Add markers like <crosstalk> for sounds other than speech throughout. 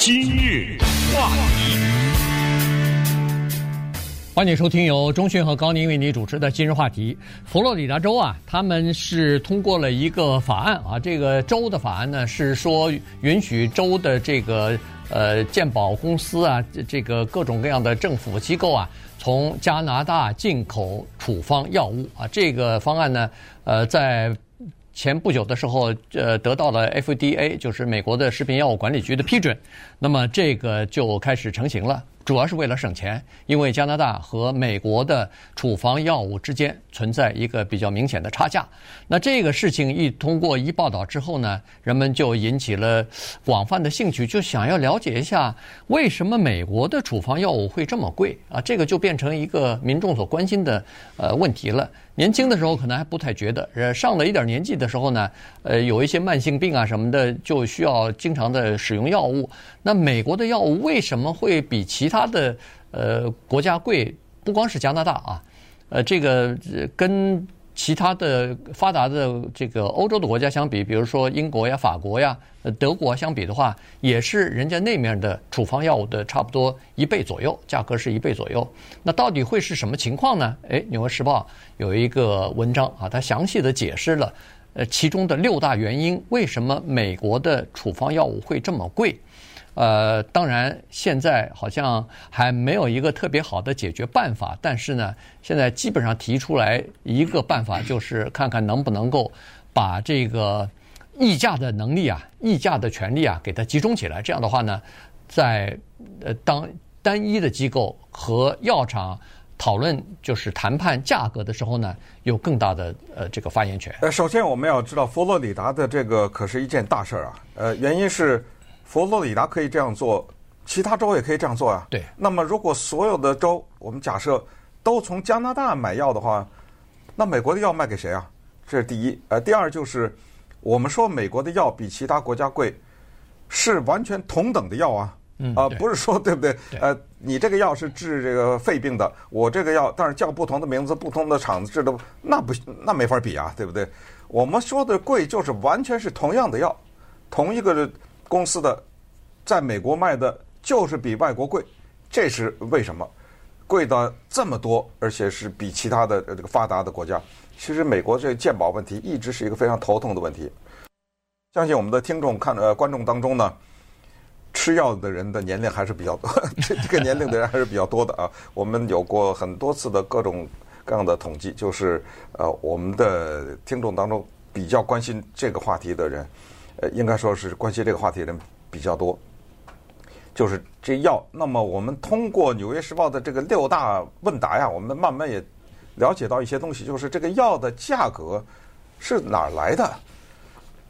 今日话题，欢迎收听由钟迅和高宁为你主持的今日话题。佛罗里达州啊，他们是通过了一个法案啊，这个州的法案呢是说允许州的这个呃鉴保公司啊，这个各种各样的政府机构啊，从加拿大进口处方药物啊。这个方案呢，呃，在。前不久的时候，呃，得到了 FDA，就是美国的食品药物管理局的批准，那么这个就开始成型了。主要是为了省钱，因为加拿大和美国的处方药物之间存在一个比较明显的差价。那这个事情一通过一报道之后呢，人们就引起了广泛的兴趣，就想要了解一下为什么美国的处方药物会这么贵啊？这个就变成一个民众所关心的呃问题了。年轻的时候可能还不太觉得，呃，上了一点年纪的时候呢，呃，有一些慢性病啊什么的，就需要经常的使用药物。那美国的药物为什么会比其他的呃国家贵？不光是加拿大啊，呃，这个跟其他的发达的这个欧洲的国家相比，比如说英国呀、法国呀、德国相比的话，也是人家那面的处方药物的差不多一倍左右，价格是一倍左右。那到底会是什么情况呢？诶，《纽约时报》有一个文章啊，它详细的解释了呃其中的六大原因，为什么美国的处方药物会这么贵。呃，当然，现在好像还没有一个特别好的解决办法。但是呢，现在基本上提出来一个办法，就是看看能不能够把这个议价的能力啊、议价的权利啊，给它集中起来。这样的话呢，在呃当单一的机构和药厂讨论就是谈判价格的时候呢，有更大的呃这个发言权。呃，首先我们要知道，佛罗里达的这个可是一件大事儿啊。呃，原因是。佛罗里达可以这样做，其他州也可以这样做啊。对。那么，如果所有的州，我们假设都从加拿大买药的话，那美国的药卖给谁啊？这是第一。呃，第二就是，我们说美国的药比其他国家贵，是完全同等的药啊。嗯。啊，不是说 <laughs> 对不对？对。呃，你这个药是治这个肺病的，我这个药，但是叫不同的名字，不同的厂子治的，那不那没法比啊，对不对？我们说的贵，就是完全是同样的药，同一个。公司的在美国卖的就是比外国贵，这是为什么？贵到这么多，而且是比其他的这个发达的国家。其实美国这个健保问题一直是一个非常头痛的问题。相信我们的听众看呃观众当中呢，吃药的人的年龄还是比较多，<laughs> 这这个年龄的人还是比较多的啊。我们有过很多次的各种各样的统计，就是呃我们的听众当中比较关心这个话题的人。呃，应该说是关心这个话题的人比较多，就是这药。那么我们通过《纽约时报》的这个六大问答呀，我们慢慢也了解到一些东西，就是这个药的价格是哪儿来的？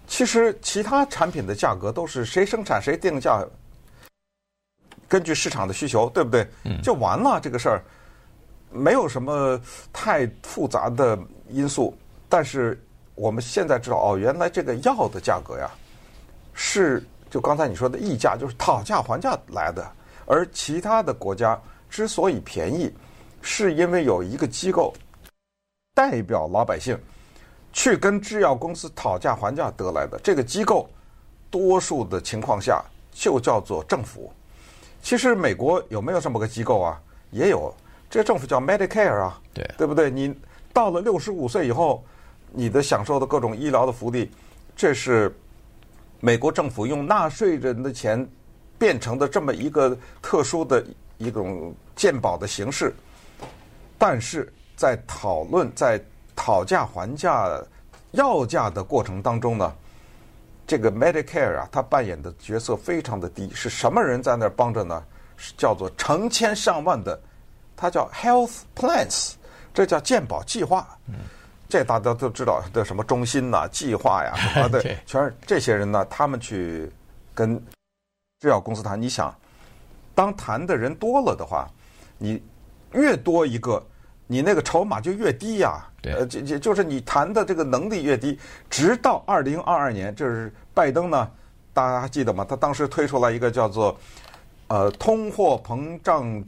其实其他产品的价格都是谁生产谁定价，根据市场的需求，对不对？就完了这个事儿，没有什么太复杂的因素，但是。我们现在知道哦，原来这个药的价格呀，是就刚才你说的溢价，就是讨价还价来的。而其他的国家之所以便宜，是因为有一个机构代表老百姓去跟制药公司讨价还价得来的。这个机构多数的情况下就叫做政府。其实美国有没有这么个机构啊？也有，这个政府叫 Medicare 啊，对，对不对？你到了六十五岁以后。你的享受的各种医疗的福利，这是美国政府用纳税人的钱变成的这么一个特殊的一种健保的形式。但是在讨论、在讨价还价、要价的过程当中呢，这个 Medicare 啊，它扮演的角色非常的低。是什么人在那儿帮着呢？是叫做成千上万的，它叫 Health Plans，这叫健保计划。这大家都知道的什么中心呐、啊、计划呀，<laughs> 啊对，全是这些人呢。他们去跟制药公司谈，你想，当谈的人多了的话，你越多一个，你那个筹码就越低呀。对，呃，就就就是你谈的这个能力越低，直到二零二二年，这是拜登呢，大家还记得吗？他当时推出来一个叫做呃通货膨胀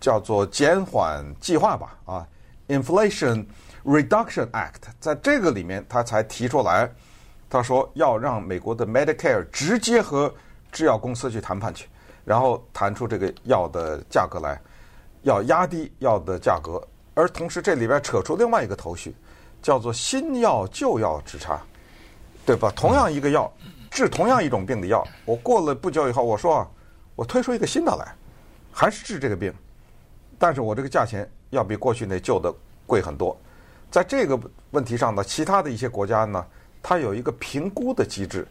叫做减缓计划吧，啊，inflation。Reduction Act 在这个里面，他才提出来，他说要让美国的 Medicare 直接和制药公司去谈判去，然后谈出这个药的价格来，要压低药的价格，而同时这里边扯出另外一个头绪，叫做新药旧药之差，对吧？同样一个药治同样一种病的药，我过了不久以后，我说啊，我推出一个新的来，还是治这个病，但是我这个价钱要比过去那旧的贵很多。在这个问题上呢，其他的一些国家呢，它有一个评估的机制，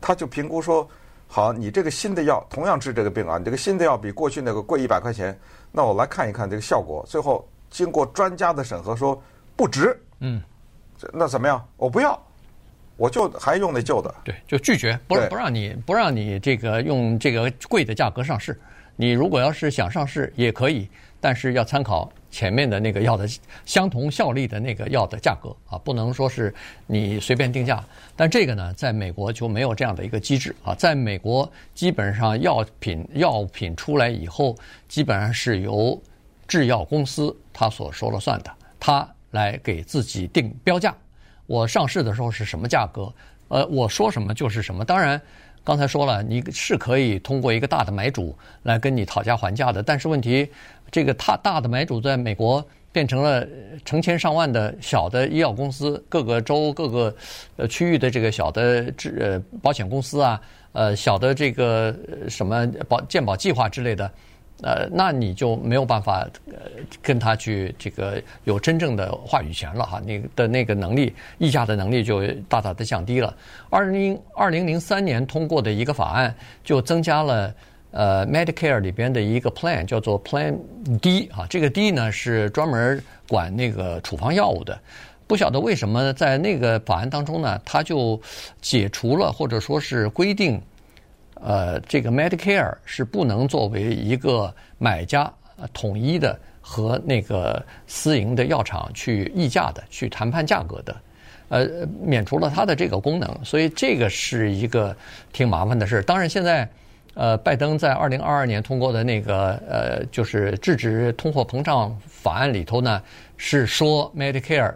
它就评估说，好，你这个新的药同样治这个病啊，你这个新的药比过去那个贵一百块钱，那我来看一看这个效果，最后经过专家的审核说不值，嗯，那怎么样？我不要，我就还用那旧的，对，就拒绝，不不让你不让你这个用这个贵的价格上市，你如果要是想上市也可以，但是要参考。前面的那个药的相同效力的那个药的价格啊，不能说是你随便定价。但这个呢，在美国就没有这样的一个机制啊。在美国，基本上药品药品出来以后，基本上是由制药公司他所说了算的，他来给自己定标价。我上市的时候是什么价格？呃，我说什么就是什么。当然，刚才说了，你是可以通过一个大的买主来跟你讨价还价的，但是问题。这个他大的买主在美国变成了成千上万的小的医药公司，各个州、各个呃区域的这个小的治呃保险公司啊，呃小的这个什么保健保计划之类的，呃，那你就没有办法呃跟他去这个有真正的话语权了哈，你的那个能力议价的能力就大大的降低了。二零二零零三年通过的一个法案就增加了。呃，Medicare 里边的一个 plan 叫做 Plan D 啊，这个 D 呢是专门管那个处方药物的。不晓得为什么在那个法案当中呢，它就解除了或者说是规定，呃，这个 Medicare 是不能作为一个买家统一的和那个私营的药厂去议价的、去谈判价格的，呃，免除了它的这个功能，所以这个是一个挺麻烦的事。当然现在。呃，拜登在二零二二年通过的那个呃，就是制止通货膨胀法案里头呢，是说 Medicare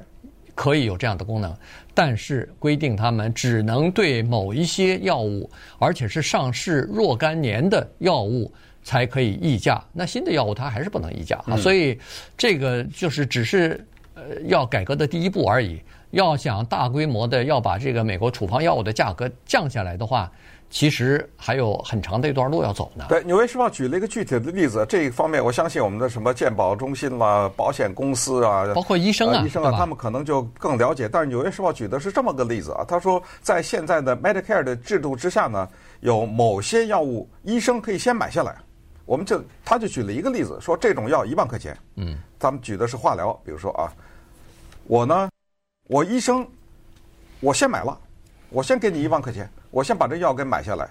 可以有这样的功能，但是规定他们只能对某一些药物，而且是上市若干年的药物才可以议价。那新的药物它还是不能议价啊。所以这个就是只是呃要改革的第一步而已。要想大规模的要把这个美国处方药物的价格降下来的话。其实还有很长的一段路要走呢。对，《纽约时报》举了一个具体的例子，这一方面我相信我们的什么鉴保中心啦、保险公司啊，包括医生啊、呃、医生啊，他们可能就更了解。但是《纽约时报》举的是这么个例子啊，他说在现在的 Medicare 的制度之下呢，有某些药物医生可以先买下来。我们就他就举了一个例子，说这种药一万块钱，嗯，咱们举的是化疗，比如说啊，我呢，我医生我先买了，我先给你一万块钱。我先把这药给买下来，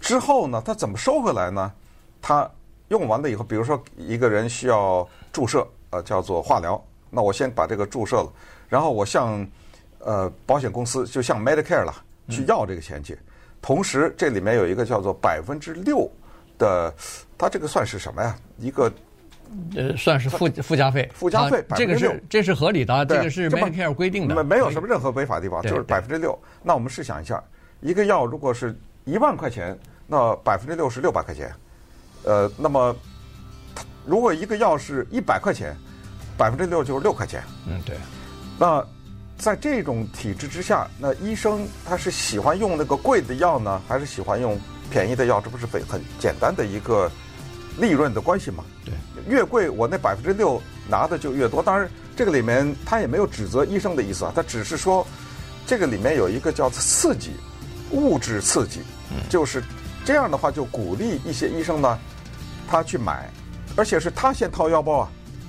之后呢，他怎么收回来呢？他用完了以后，比如说一个人需要注射，呃，叫做化疗，那我先把这个注射了，然后我向呃保险公司，就向 Medicare 了，去要这个钱去。同时，这里面有一个叫做百分之六的，它这个算是什么呀？一个呃，算是附附加费，附加费，这个是这是合理的，这个是 Medicare 规定的，没没有什么任何违法的地方，就是百分之六。那我们试想一下。一个药如果是一万块钱，那百分之六是六百块钱，呃，那么如果一个药是一百块钱，百分之六就是六块钱。嗯，对。那在这种体制之下，那医生他是喜欢用那个贵的药呢，还是喜欢用便宜的药？这不是很很简单的一个利润的关系吗？对，越贵我那百分之六拿的就越多。当然，这个里面他也没有指责医生的意思啊，他只是说这个里面有一个叫刺激。物质刺激，就是这样的话，就鼓励一些医生呢，他去买，而且是他先掏腰包啊，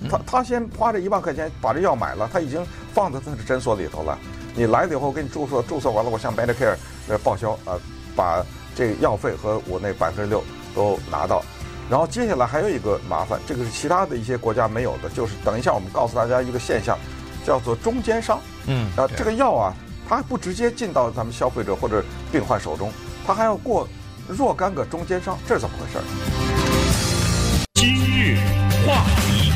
他他先花这一万块钱把这药买了，他已经放在他的诊所里头了。你来了以后给你注册，注册完了，我向 Medicare 呃报销啊，把这个药费和我那百分之六都拿到。然后接下来还有一个麻烦，这个是其他的一些国家没有的，就是等一下我们告诉大家一个现象，叫做中间商。嗯，啊，这个药啊。它不直接进到咱们消费者或者病患手中，它还要过若干个中间商，这是怎么回事？今日话题，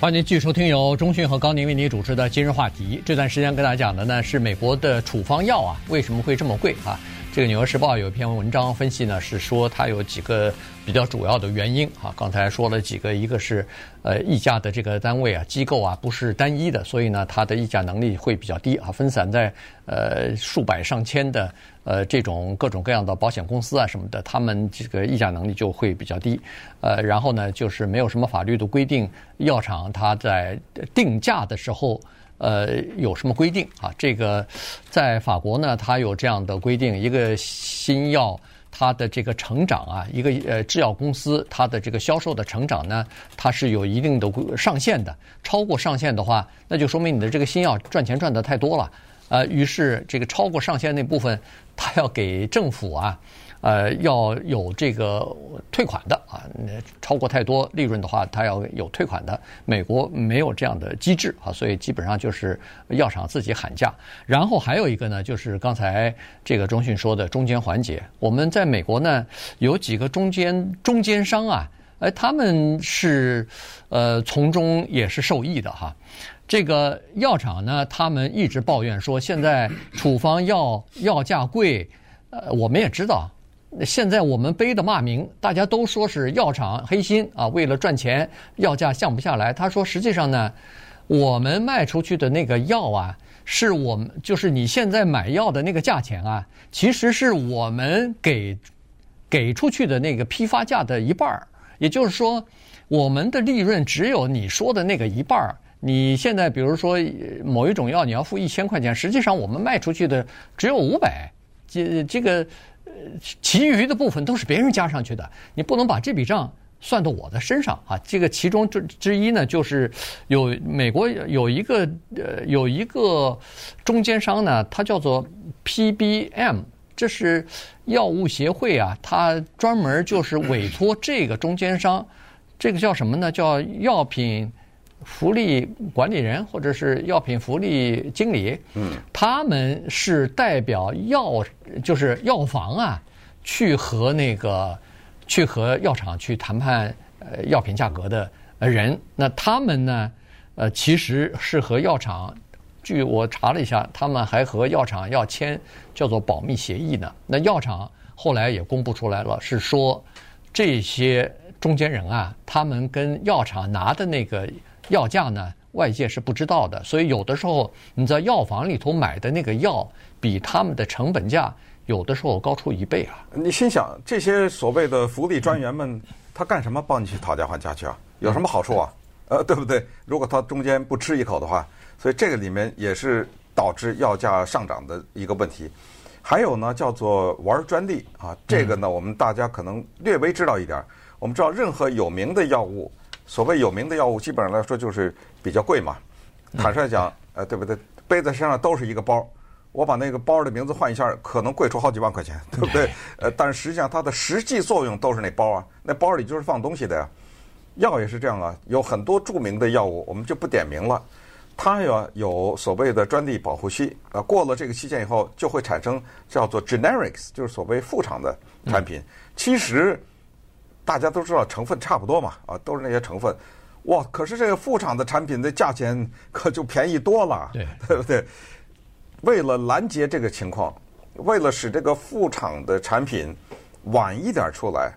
欢迎继续收听由中讯和高宁为您主持的《今日话题》。这段时间跟大家讲的呢是美国的处方药啊为什么会这么贵啊？这个《纽约时报》有一篇文章分析呢，是说它有几个比较主要的原因啊。刚才说了几个，一个是呃议价的这个单位啊、机构啊不是单一的，所以呢它的议价能力会比较低啊，分散在呃数百上千的呃这种各种各样的保险公司啊什么的，他们这个议价能力就会比较低。呃，然后呢就是没有什么法律的规定，药厂它在定价的时候。呃，有什么规定啊？这个在法国呢，它有这样的规定：一个新药它的这个成长啊，一个呃制药公司它的这个销售的成长呢，它是有一定的上限的。超过上限的话，那就说明你的这个新药赚钱赚得太多了。呃，于是这个超过上限那部分，它要给政府啊。呃，要有这个退款的啊，超过太多利润的话，它要有退款的。美国没有这样的机制啊，所以基本上就是药厂自己喊价。然后还有一个呢，就是刚才这个中讯说的中间环节。我们在美国呢，有几个中间中间商啊，哎，他们是呃从中也是受益的哈。这个药厂呢，他们一直抱怨说，现在处方药药价贵，呃，我们也知道。现在我们背的骂名，大家都说是药厂黑心啊，为了赚钱，药价降不下来。他说，实际上呢，我们卖出去的那个药啊，是我们就是你现在买药的那个价钱啊，其实是我们给给出去的那个批发价的一半儿。也就是说，我们的利润只有你说的那个一半儿。你现在比如说某一种药，你要付一千块钱，实际上我们卖出去的只有五百。这这个。其余的部分都是别人加上去的，你不能把这笔账算到我的身上啊！这个其中之之一呢，就是有美国有一个呃有一个中间商呢，它叫做 PBM，这是药物协会啊，它专门就是委托这个中间商，这个叫什么呢？叫药品。福利管理人或者是药品福利经理，嗯，他们是代表药，就是药房啊，去和那个去和药厂去谈判呃药品价格的人。那他们呢，呃，其实是和药厂，据我查了一下，他们还和药厂要签叫做保密协议呢。那药厂后来也公布出来了，是说这些中间人啊，他们跟药厂拿的那个。药价呢，外界是不知道的，所以有的时候你在药房里头买的那个药，比他们的成本价有的时候高出一倍啊！你心想，这些所谓的福利专员们，他干什么帮你去讨价还价去啊？有什么好处啊？呃，对不对？如果他中间不吃一口的话，所以这个里面也是导致药价上涨的一个问题。还有呢，叫做玩专利啊，这个呢，我们大家可能略微知道一点。我们知道，任何有名的药物。所谓有名的药物，基本上来说就是比较贵嘛。坦率讲，呃，对不对？背在身上都是一个包，我把那个包的名字换一下，可能贵出好几万块钱，<laughs> 对不对？呃，但是实际上它的实际作用都是那包啊，那包里就是放东西的呀。药也是这样啊，有很多著名的药物，我们就不点名了。它要有所谓的专利保护期，啊，过了这个期限以后，就会产生叫做 generics，就是所谓副厂的产品。其实。大家都知道成分差不多嘛，啊，都是那些成分，哇！可是这个副厂的产品的价钱可就便宜多了，对，<laughs> 对不对？为了拦截这个情况，为了使这个副厂的产品晚一点出来，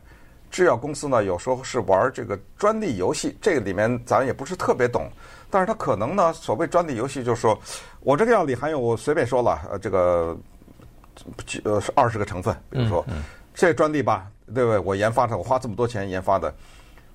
制药公司呢有时候是玩这个专利游戏。这个里面咱也不是特别懂，但是他可能呢，所谓专利游戏就是说，我这个药里含有我随便说了，呃，这个呃是二十个成分，比如说，这专利吧。对不对？我研发的，我花这么多钱研发的，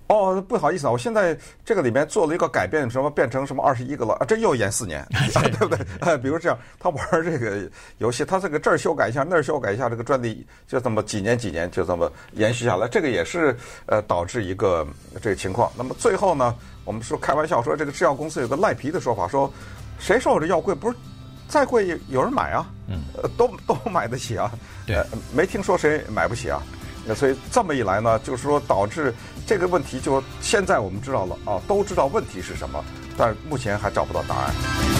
哦，不好意思啊，我现在这个里面做了一个改变，什么变成什么二十一个了啊？这又延四年，<laughs> 对不对？啊，比如这样，他玩这个游戏，他这个这儿修改一下，那儿修改一下，这个专利就这么几年几年就这么延续下来，这个也是呃导致一个这个情况。那么最后呢，我们说开玩笑说，这个制药公司有个赖皮的说法，说谁说我这药贵？不是再贵有人买啊？嗯，都都买得起啊？对，没听说谁买不起啊？那所以这么一来呢，就是说导致这个问题，就现在我们知道了啊，都知道问题是什么，但目前还找不到答案。